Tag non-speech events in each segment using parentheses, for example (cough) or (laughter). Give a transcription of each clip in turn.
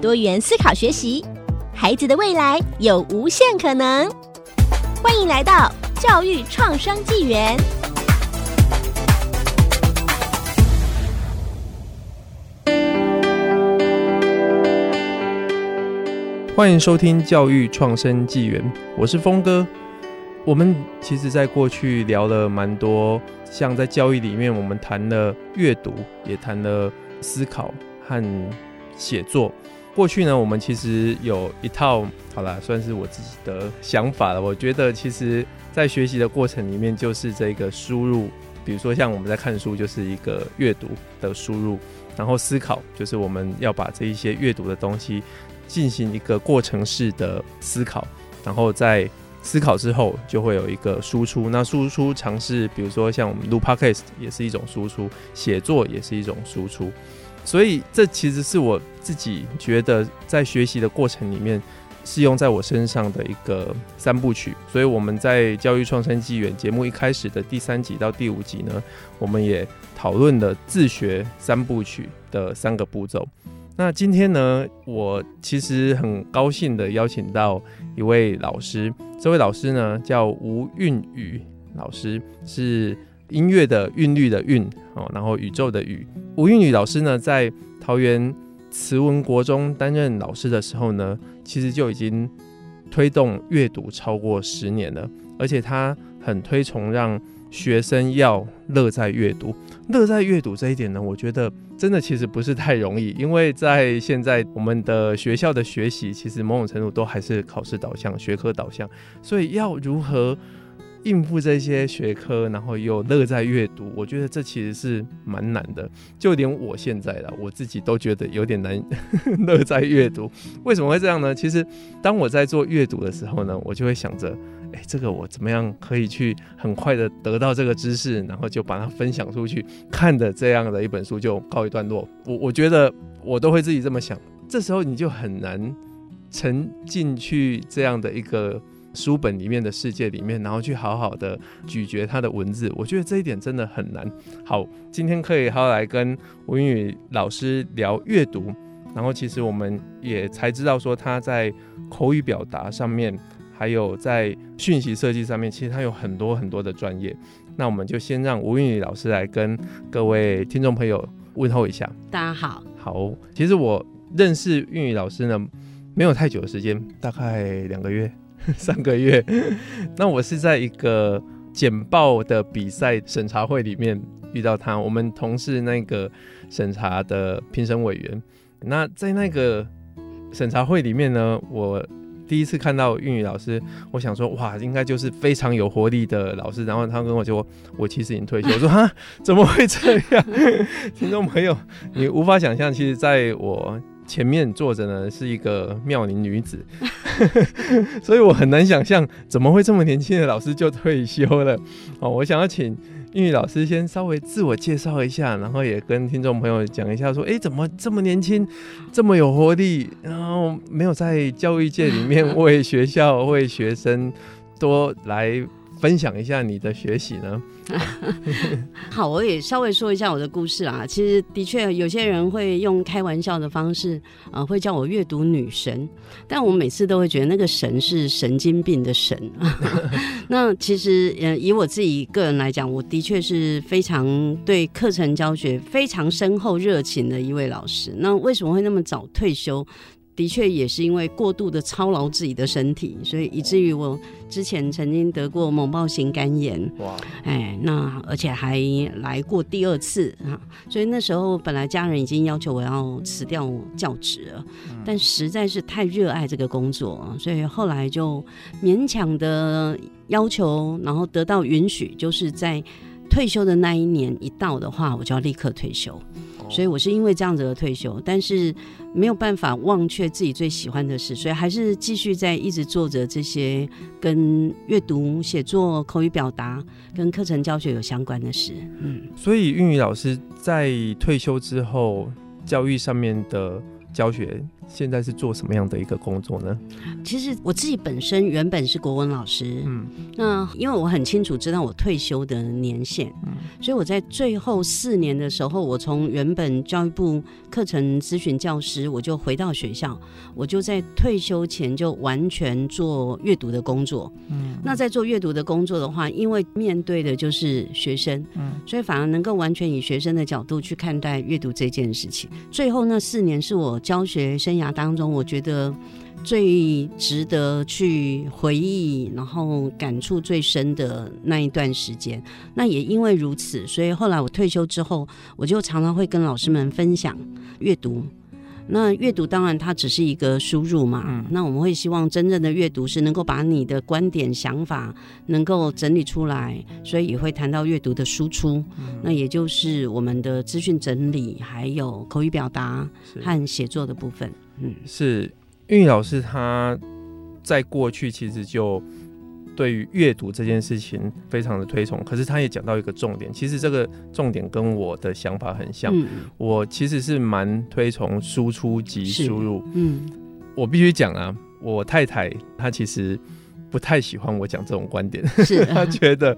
多元思考学习，孩子的未来有无限可能。欢迎来到教育创生纪元。欢迎收听教育创生纪元，我是峰哥。我们其实，在过去聊了蛮多，像在教育里面，我们谈了阅读，也谈了思考和写作。过去呢，我们其实有一套，好啦，算是我自己的想法了。我觉得，其实，在学习的过程里面，就是这个输入，比如说像我们在看书，就是一个阅读的输入，然后思考，就是我们要把这一些阅读的东西进行一个过程式的思考，然后在思考之后，就会有一个输出。那输出尝试，比如说像我们录 Podcast 也是一种输出，写作也是一种输出。所以，这其实是我自己觉得在学习的过程里面适用在我身上的一个三部曲。所以，我们在教育创生纪元节目一开始的第三集到第五集呢，我们也讨论了自学三部曲的三个步骤。那今天呢，我其实很高兴的邀请到一位老师，这位老师呢叫吴韵宇老师，是。音乐的韵律的韵哦，然后宇宙的宇。吴韵宇老师呢，在桃园慈文国中担任老师的时候呢，其实就已经推动阅读超过十年了，而且他很推崇让学生要乐在阅读。乐在阅读这一点呢，我觉得真的其实不是太容易，因为在现在我们的学校的学习，其实某种程度都还是考试导向、学科导向，所以要如何应付这些学科，然后又乐在阅读，我觉得这其实是蛮难的。就连我现在啦，我自己都觉得有点难 (laughs) 乐在阅读。为什么会这样呢？其实当我在做阅读的时候呢，我就会想着，哎，这个我怎么样可以去很快的得到这个知识，然后就把它分享出去，看的这样的一本书就告一段落。我我觉得我都会自己这么想。这时候你就很难沉进去这样的一个。书本里面的世界里面，然后去好好的咀嚼它的文字，我觉得这一点真的很难。好，今天可以好好来跟吴韵宇老师聊阅读，然后其实我们也才知道说他在口语表达上面，还有在讯息设计上面，其实他有很多很多的专业。那我们就先让吴韵宇老师来跟各位听众朋友问候一下。大家好。好，其实我认识韵宇老师呢，没有太久的时间，大概两个月。(laughs) 三个月，(laughs) 那我是在一个简报的比赛审查会里面遇到他，我们同事那个审查的评审委员。那在那个审查会里面呢，我第一次看到韵宇老师，我想说哇，应该就是非常有活力的老师。然后他跟我说，我其实已经退休。我说哈，怎么会这样？(laughs) 听众朋友，你无法想象，其实在我。前面坐着呢是一个妙龄女子，(laughs) 所以我很难想象怎么会这么年轻的老师就退休了。哦，我想要请英语老师先稍微自我介绍一下，然后也跟听众朋友讲一下，说，哎，怎么这么年轻，这么有活力，然后没有在教育界里面 (laughs) 为学校、为学生多来。分享一下你的学习呢？(laughs) 好，我也稍微说一下我的故事啊。其实的确有些人会用开玩笑的方式，啊、会叫我阅读女神。但我每次都会觉得那个神是神经病的神。(laughs) 那其实，呃，以我自己个人来讲，我的确是非常对课程教学非常深厚热情的一位老师。那为什么会那么早退休？的确也是因为过度的操劳自己的身体，所以以至于我之前曾经得过猛暴型肝炎。哇！哎，那而且还来过第二次啊，所以那时候本来家人已经要求我要辞掉教职了，但实在是太热爱这个工作，所以后来就勉强的要求，然后得到允许，就是在。退休的那一年一到的话，我就要立刻退休。所以我是因为这样子而退休，但是没有办法忘却自己最喜欢的事，所以还是继续在一直做着这些跟阅读、写作、口语表达跟课程教学有相关的事。嗯，所以韵语老师在退休之后，教育上面的教学。现在是做什么样的一个工作呢？其实我自己本身原本是国文老师，嗯，那因为我很清楚知道我退休的年限，嗯，所以我在最后四年的时候，我从原本教育部课程咨询教师，我就回到学校，我就在退休前就完全做阅读的工作，嗯，那在做阅读的工作的话，因为面对的就是学生，嗯，所以反而能够完全以学生的角度去看待阅读这件事情。最后那四年是我教学生涯当中，我觉得最值得去回忆，然后感触最深的那一段时间。那也因为如此，所以后来我退休之后，我就常常会跟老师们分享阅读。那阅读当然它只是一个输入嘛，嗯，那我们会希望真正的阅读是能够把你的观点、想法能够整理出来，所以也会谈到阅读的输出，嗯，那也就是我们的资讯整理，还有口语表达和写作的部分。嗯，是韵宇老师他在过去其实就对于阅读这件事情非常的推崇，可是他也讲到一个重点，其实这个重点跟我的想法很像。嗯、我其实是蛮推崇输出及输入。嗯，我必须讲啊，我太太她其实不太喜欢我讲这种观点，是 (laughs) 他觉得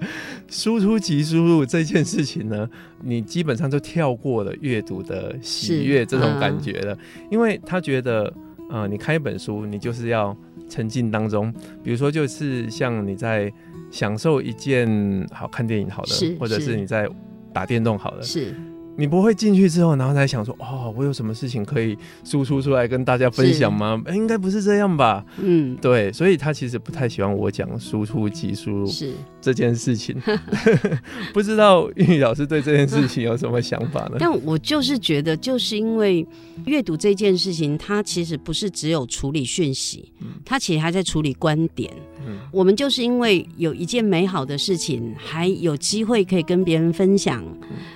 输出即输入这件事情呢，你基本上就跳过了阅读的喜悦这种感觉了，因为他觉得。呃，你看一本书，你就是要沉浸当中。比如说，就是像你在享受一件好看电影，好的，或者是你在打电动，好的。是。你不会进去之后，然后才想说，哦，我有什么事情可以输出出来跟大家分享吗？欸，应该不是这样吧？嗯，对，所以他其实不太喜欢我讲输出及输入是这件事情。(laughs) (laughs) 不知道韵宇老师对这件事情有什么想法呢？但我就是觉得，就是因为阅读这件事情，它其实不是只有处理讯息，它其实还在处理观点。嗯，我们就是因为有一件美好的事情，还有机会可以跟别人分享，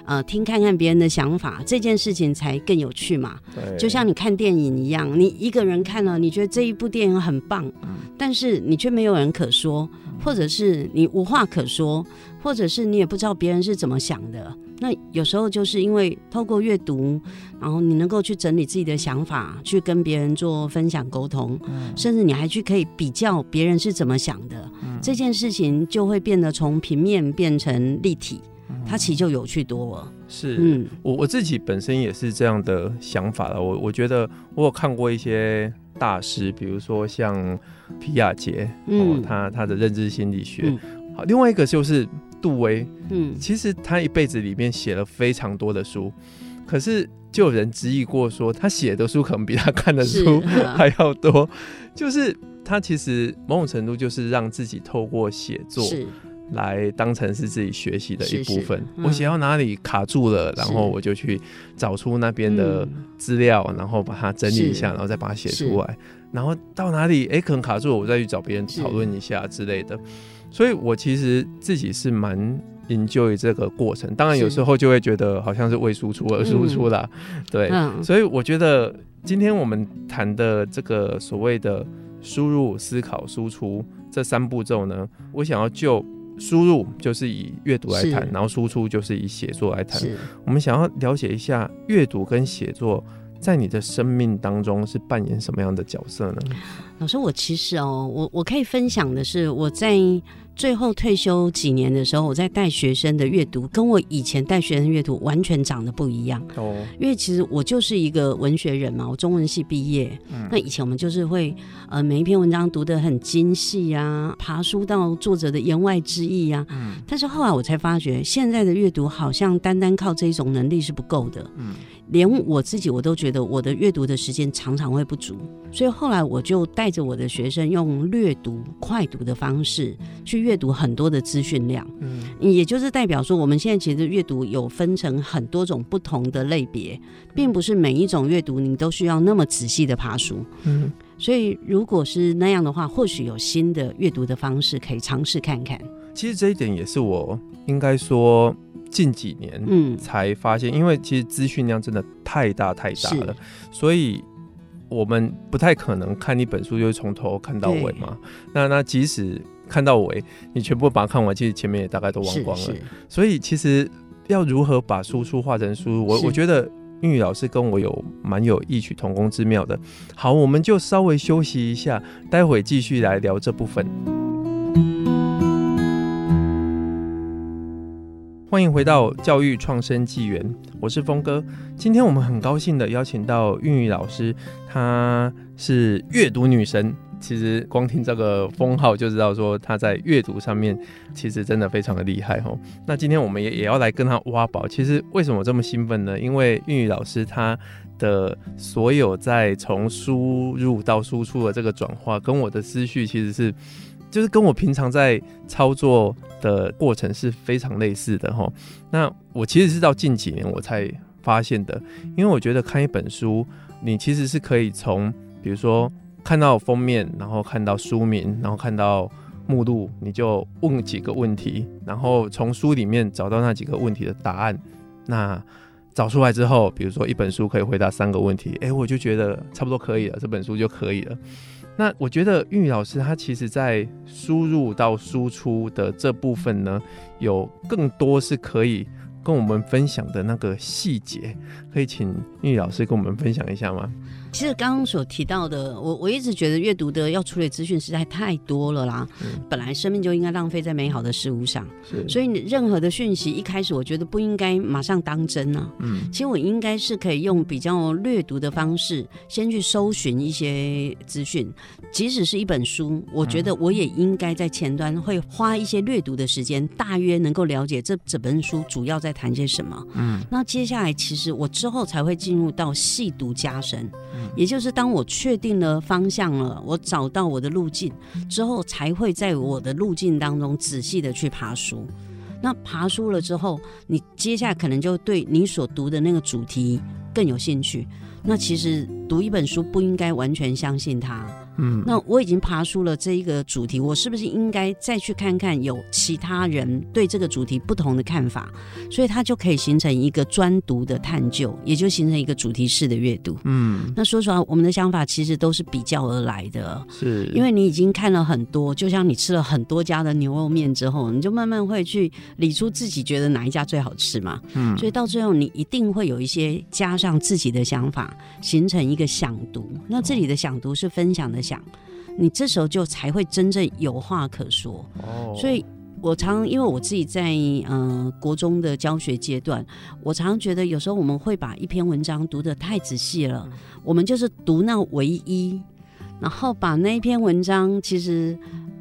呃，听看看别人的想法，这件事情才更有趣嘛。对，就像你看电影一样，你一个人看了，你觉得这一部电影很棒，但是你却没有人可说，或者是你无话可说，或者是你也不知道别人是怎么想的。那有时候就是因为透过阅读，然后你能够去整理自己的想法，去跟别人做分享沟通，嗯，甚至你还去可以比较别人是怎么想的，嗯，这件事情就会变得从平面变成立体，嗯，它其实就有趣多了。是，嗯，我我自己本身也是这样的想法了。我我觉得我有看过一些大师，比如说像皮亚杰，嗯，他他的认知心理学，嗯，好，另外一个就是。杜威，嗯，其实他一辈子里面写了非常多的书，可是就有人质疑过说，他写的书可能比他看的书还要多。就是他其实某种程度就是让自己透过写作来当成是自己学习的一部分。我写到哪里卡住了，然后我就去找出那边的资料，然后把它整理一下，然后再把它写出来。然后到哪里，哎，可能卡住了，我再去找别人讨论一下之类的。所以，我其实自己是蛮 enjoy 这个过程。当然，有时候就会觉得好像是为输出而输出啦。对。所以，我觉得今天我们谈的这个所谓的输入、思考、输出这三步骤呢，我想要就输入就是以阅读来谈，然后输出就是以写作来谈。我们想要了解一下阅读跟写作在你的生命当中是扮演什么样的角色呢？老师，我其实哦，我我可以分享的是我在。最后退休几年的时候，我在带学生的阅读，跟我以前带学生阅读完全长得不一样。哦，因为其实我就是一个文学人嘛，我中文系毕业。嗯，那以前我们就是会呃每一篇文章读得很精细啊，爬书到作者的言外之意啊。嗯，但是后来我才发觉，现在的阅读好像单单靠这一种能力是不够的。嗯。连我自己我都觉得我的阅读的时间常常会不足，所以后来我就带着我的学生用略读、快读的方式去阅读很多的资讯量。嗯，也就是代表说，我们现在其实阅读有分成很多种不同的类别，并不是每一种阅读你都需要那么仔细的爬书。嗯，所以如果是那样的话，或许有新的阅读的方式可以尝试看看。其实这一点也是我应该说。近几年嗯才发现，因为其实资讯量真的太大太大了，所以我们不太可能看一本书就是从头看到尾嘛。那那即使看到尾，你全部把它看完，其实前面也大概都忘光了。所以其实要如何把输出化成输入，我我觉得英语老师跟我有蛮有异曲同工之妙的。好，我们就稍微休息一下，待会继续来聊这部分。欢迎回到教育创生纪元，我是峰哥。今天我们很高兴的邀请到韵宇老师，她是阅读女神。其实光听这个封号就知道，说她在阅读上面其实真的非常的厉害哦。那今天我们也也要来跟她挖宝。其实为什么这么兴奋呢？因为韵宇老师她的所有在从输入到输出的这个转化，跟我的思绪其实是。就是跟我平常在操作的过程是非常类似的哈。那我其实是到近几年我才发现的，因为我觉得看一本书，你其实是可以从比如说看到封面，然后看到书名，然后看到目录，你就问几个问题，然后从书里面找到那几个问题的答案。那找出来之后，比如说一本书可以回答三个问题，诶、我就觉得差不多可以了，这本书就可以了。那我觉得韵宇老师他其实在输入到输出的这部分呢，有更多是可以跟我们分享的那个细节，可以请韵宇老师跟我们分享一下吗？其实刚刚所提到的，我我一直觉得阅读的要处理资讯实在太多了啦。嗯、本来生命就应该浪费在美好的事物上，所以任何的讯息一开始我觉得不应该马上当真呢、啊。嗯，其实我应该是可以用比较略读的方式，先去搜寻一些资讯。即使是一本书，我觉得我也应该在前端会花一些略读的时间，大约能够了解这整本书主要在谈些什么。嗯，那接下来其实我之后才会进入到细读加深。也就是当我确定了方向了，我找到我的路径之后，才会在我的路径当中仔细的去爬书。那爬书了之后，你接下来可能就对你所读的那个主题更有兴趣。那其实读一本书不应该完全相信它。嗯，那我已经爬出了这一个主题，我是不是应该再去看看有其他人对这个主题不同的看法？所以它就可以形成一个专读的探究，也就形成一个主题式的阅读。嗯，那说实话，我们的想法其实都是比较而来的，是因为你已经看了很多，就像你吃了很多家的牛肉面之后，你就慢慢会去理出自己觉得哪一家最好吃嘛。嗯，所以到最后你一定会有一些加上自己的想法，形成一个想读。那这里的想读是分享的。想，你这时候就才会真正有话可说。哦，所以我常因为我自己在嗯、呃、国中的教学阶段，我常觉得有时候我们会把一篇文章读得太仔细了，我们就是读那唯一，然后把那一篇文章其实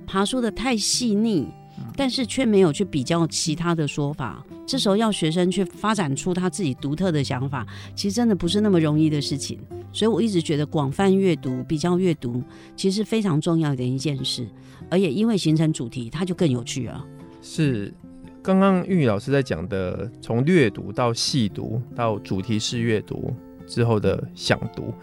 爬梳的太细腻。但是却没有去比较其他的说法，这时候要学生去发展出他自己独特的想法，其实真的不是那么容易的事情。所以我一直觉得广泛阅读、比较阅读，其实非常重要的一件事，而且因为形成主题，它就更有趣了。是，刚刚玉宇老师在讲的，从略读到细读到主题式阅读之后的想读。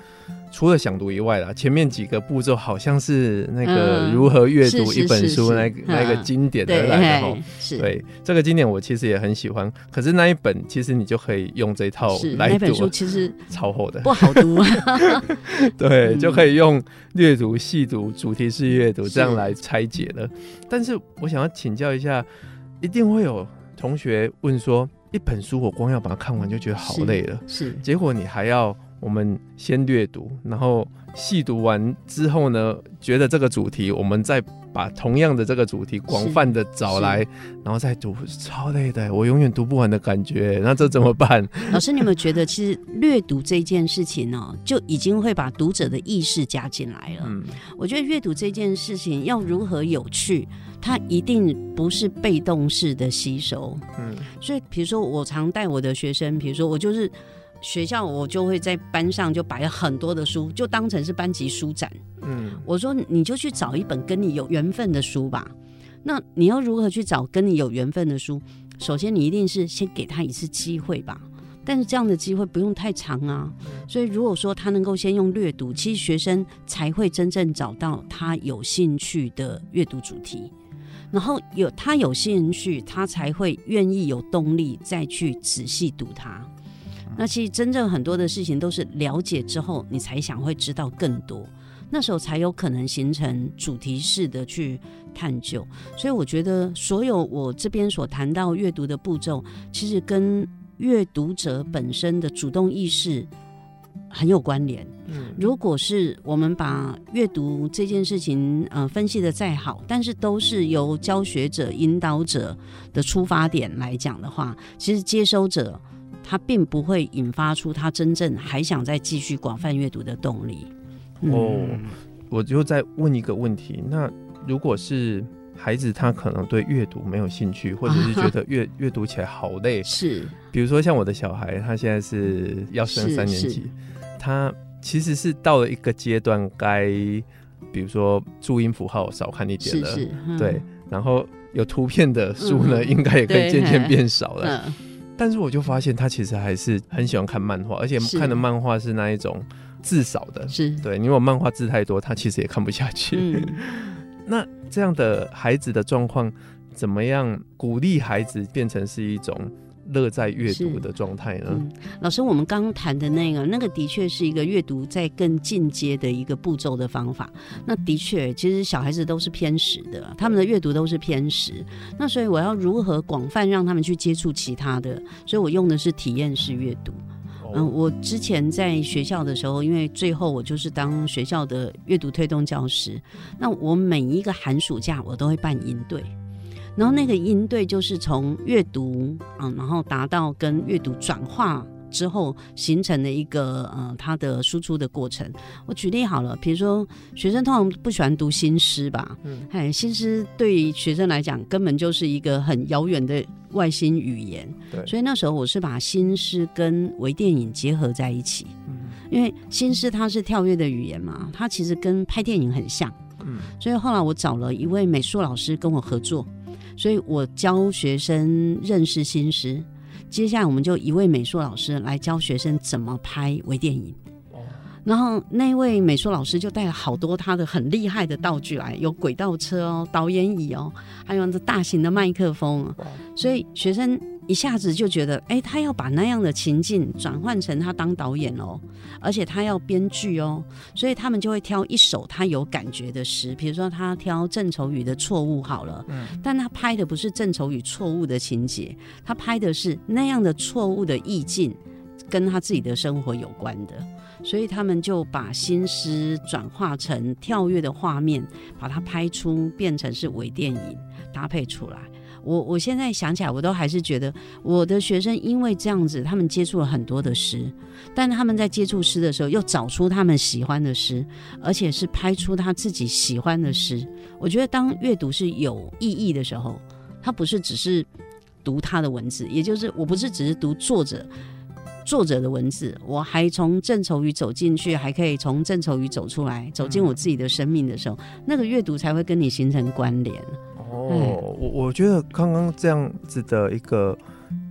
除了想读以外啦，前面几个步骤好像是那个如何阅读一本书，那个那个经典的来的哈。对，这个经典我其实也很喜欢。可是那一本其实你就可以用这一套来读。那本书其实 (laughs) 超厚的，不好读。(laughs) (laughs) 对，就可以用略读、细读、主题式阅读这样来拆解了。但是我想要请教一下，一定会有同学问说，一本书我光要把它看完就觉得好累了，是，结果你还要。我们先略读，然后细读完之后呢，觉得这个主题，我们再把同样的这个主题广泛的找来，然后再读，超累的，我永远读不完的感觉。那这怎么办？老师，你有没有觉得，其实略读这件事情呢，就已经会把读者的意识加进来了？嗯，我觉得阅读这件事情要如何有趣，它一定不是被动式的吸收。嗯，所以比如说我常带我的学生，比如说我就是。学校我就会在班上就摆了很多的书，就当成是班级书展。嗯，我说你就去找一本跟你有缘分的书吧。那你要如何去找跟你有缘分的书？首先你一定是先给他一次机会吧。但是这样的机会不用太长啊。所以如果说他能够先用略读，其实学生才会真正找到他有兴趣的阅读主题。然后有他有兴趣，他才会愿意有动力再去仔细读它。那其实真正很多的事情都是了解之后，你才想会知道更多，那时候才有可能形成主题式的去探究。所以我觉得，所有我这边所谈到阅读的步骤，其实跟阅读者本身的主动意识很有关联。嗯，如果是我们把阅读这件事情呃分析的再好，但是都是由教学者、引导者的出发点来讲的话，其实接收者。他并不会引发出他真正还想再继续广泛阅读的动力。嗯、哦，我就再问一个问题：那如果是孩子，他可能对阅读没有兴趣，或者是 (laughs) 觉得阅阅读起来好累，是？比如说像我的小孩，他现在是要升三年级，他其实是到了一个阶段，该比如说注音符号少看一点了，是是嗯、对，然后有图片的书呢，嗯、应该也可以渐渐变少了。但是我就发现他其实还是很喜欢看漫画，而且看的漫画是那一种字少的，是对。因为我漫画字太多，他其实也看不下去。嗯、(laughs) 那这样的孩子的状况，怎么样鼓励孩子变成是一种？乐在阅读的状态呢？嗯，老师，我们刚刚谈的那个，那个的确是一个阅读在更进阶的一个步骤的方法。那的确，其实小孩子都是偏食的，他们的阅读都是偏食。那所以我要如何广泛让他们去接触其他的？所以我用的是体验式阅读。嗯，我之前在学校的时候，因为最后我就是当学校的阅读推动教师，那我每一个寒暑假我都会办营队。然后那个音对就是从阅读啊，然后达到跟阅读转化之后形成的一个呃，它的输出的过程。我举例好了，比如说学生通常不喜欢读新诗吧，嗯，哎，新诗对于学生来讲根本就是一个很遥远的外星语言，对，所以那时候我是把新诗跟微电影结合在一起，嗯，因为新诗它是跳跃的语言嘛，它其实跟拍电影很像，嗯，所以后来我找了一位美术老师跟我合作。所以我教学生认识新诗，接下来我们就一位美术老师来教学生怎么拍微电影。然后那位美术老师就带了好多他的很厉害的道具来，有轨道车哦、导演椅哦，还有这大型的麦克风。所以学生。一下子就觉得，哎、欸，他要把那样的情境转换成他当导演哦，而且他要编剧哦，所以他们就会挑一首他有感觉的诗，比如说他挑郑愁予的错误好了，嗯，但他拍的不是郑愁予错误的情节，他拍的是那样的错误的意境，跟他自己的生活有关的，所以他们就把新诗转化成跳跃的画面，把它拍出变成是微电影搭配出来。我我现在想起来，我都还是觉得我的学生因为这样子，他们接触了很多的诗，但他们在接触诗的时候，又找出他们喜欢的诗，而且是拍出他自己喜欢的诗。我觉得当阅读是有意义的时候，它不是只是读他的文字，也就是我不是只是读作者作者的文字，我还从正愁予走进去，还可以从正愁予走出来，走进我自己的生命的时候，那个阅读才会跟你形成关联。哦，我我觉得刚刚这样子的一个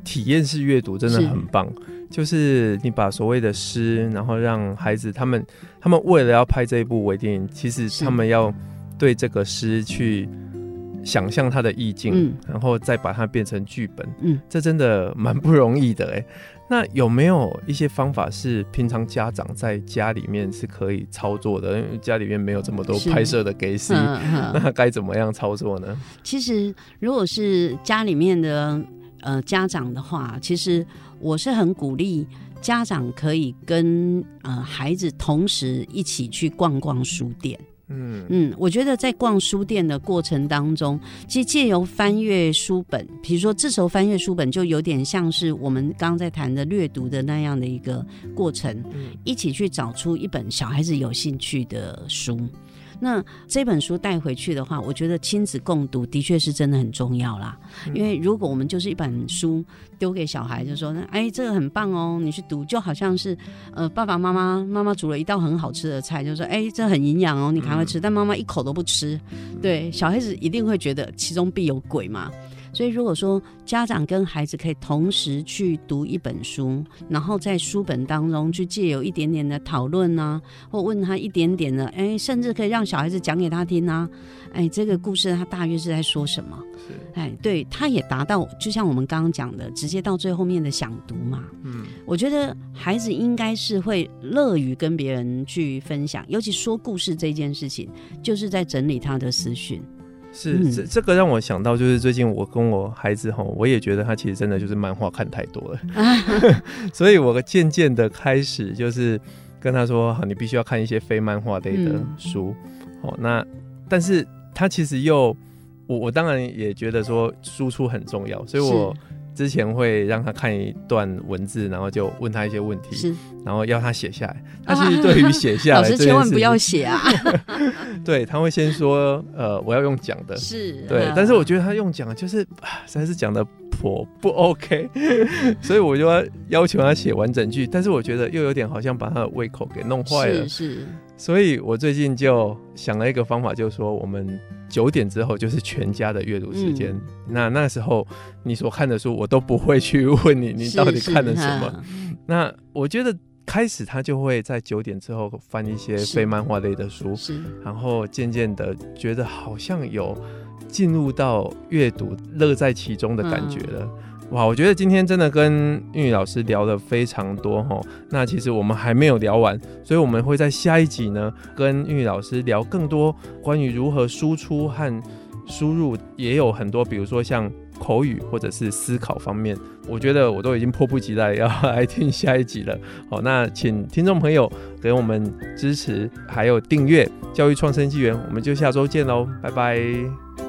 体验式阅读真的很棒，是就是你把所谓的诗，然后让孩子他们他们为了要拍这一部微电影，其实他们要对这个诗去想象它的意境，嗯、然后再把它变成剧本，嗯，这真的蛮不容易的哎。那有没有一些方法是平常家长在家里面是可以操作的？因为家里面没有这么多拍摄的给戏，那该怎么样操作呢？其实，如果是家里面的呃家长的话，其实我是很鼓励家长可以跟呃孩子同时一起去逛逛书店。嗯嗯，我觉得在逛书店的过程当中，其实借由翻阅书本，比如说这时候翻阅书本，就有点像是我们刚刚在谈的阅读的那样的一个过程，嗯，一起去找出一本小孩子有兴趣的书。那这本书带回去的话，我觉得亲子共读的确是真的很重要啦。因为如果我们就是一本书丢给小孩，就说那：“哎，这个很棒哦，你去读。”就好像是呃，爸爸妈妈妈妈煮了一道很好吃的菜，就说：“哎，这很营养哦，你赶快吃。”但妈妈一口都不吃，对，小孩子一定会觉得其中必有鬼嘛。所以如果说家长跟孩子可以同时去读一本书，然后在书本当中去借有一点点的讨论啊，或问他一点点的，哎，甚至可以让小孩子讲给他听啊，哎，这个故事他大约是在说什么？是，哎，对，他也达到，就像我们刚刚讲的，直接到最后面的想读嘛。嗯，我觉得孩子应该是会乐于跟别人去分享，尤其说故事这件事情，就是在整理他的思绪。是，嗯、这这个让我想到，就是最近我跟我孩子吼，我也觉得他其实真的就是漫画看太多了，(laughs) (laughs) 所以我渐渐的开始就是跟他说，好，你必须要看一些非漫画类的书，哦、嗯，那但是他其实又，我我当然也觉得说输出很重要，所以我。之前会让他看一段文字，然后就问他一些问题，是，然后要他写下来。他其实对于写下来，老师千万不要写啊。(laughs) 对，他会先说，呃，我要用讲的，是对，但是我觉得他用讲就是实在是讲的颇不 OK，(laughs) 所以我就要要求他写完整句，但是我觉得又有点好像把他的胃口给弄坏了，是，是，所以我最近就想了一个方法，就是说我们。九点之后就是全家的阅读时间，嗯、那那时候你所看的书，我都不会去问你，你到底看了什么。那我觉得开始他就会在九点之后翻一些非漫画类的书，然后渐渐的觉得好像有进入到阅读乐在其中的感觉了。嗯哇，我觉得今天真的跟英语老师聊了非常多哈。那其实我们还没有聊完，所以我们会在下一集呢跟英语老师聊更多关于如何输出和输入，也有很多，比如说像口语或者是思考方面，我觉得我都已经迫不及待要来听下一集了。好，那请听众朋友给我们支持，还有订阅《教育创生纪元》，我们就下周见喽，拜拜。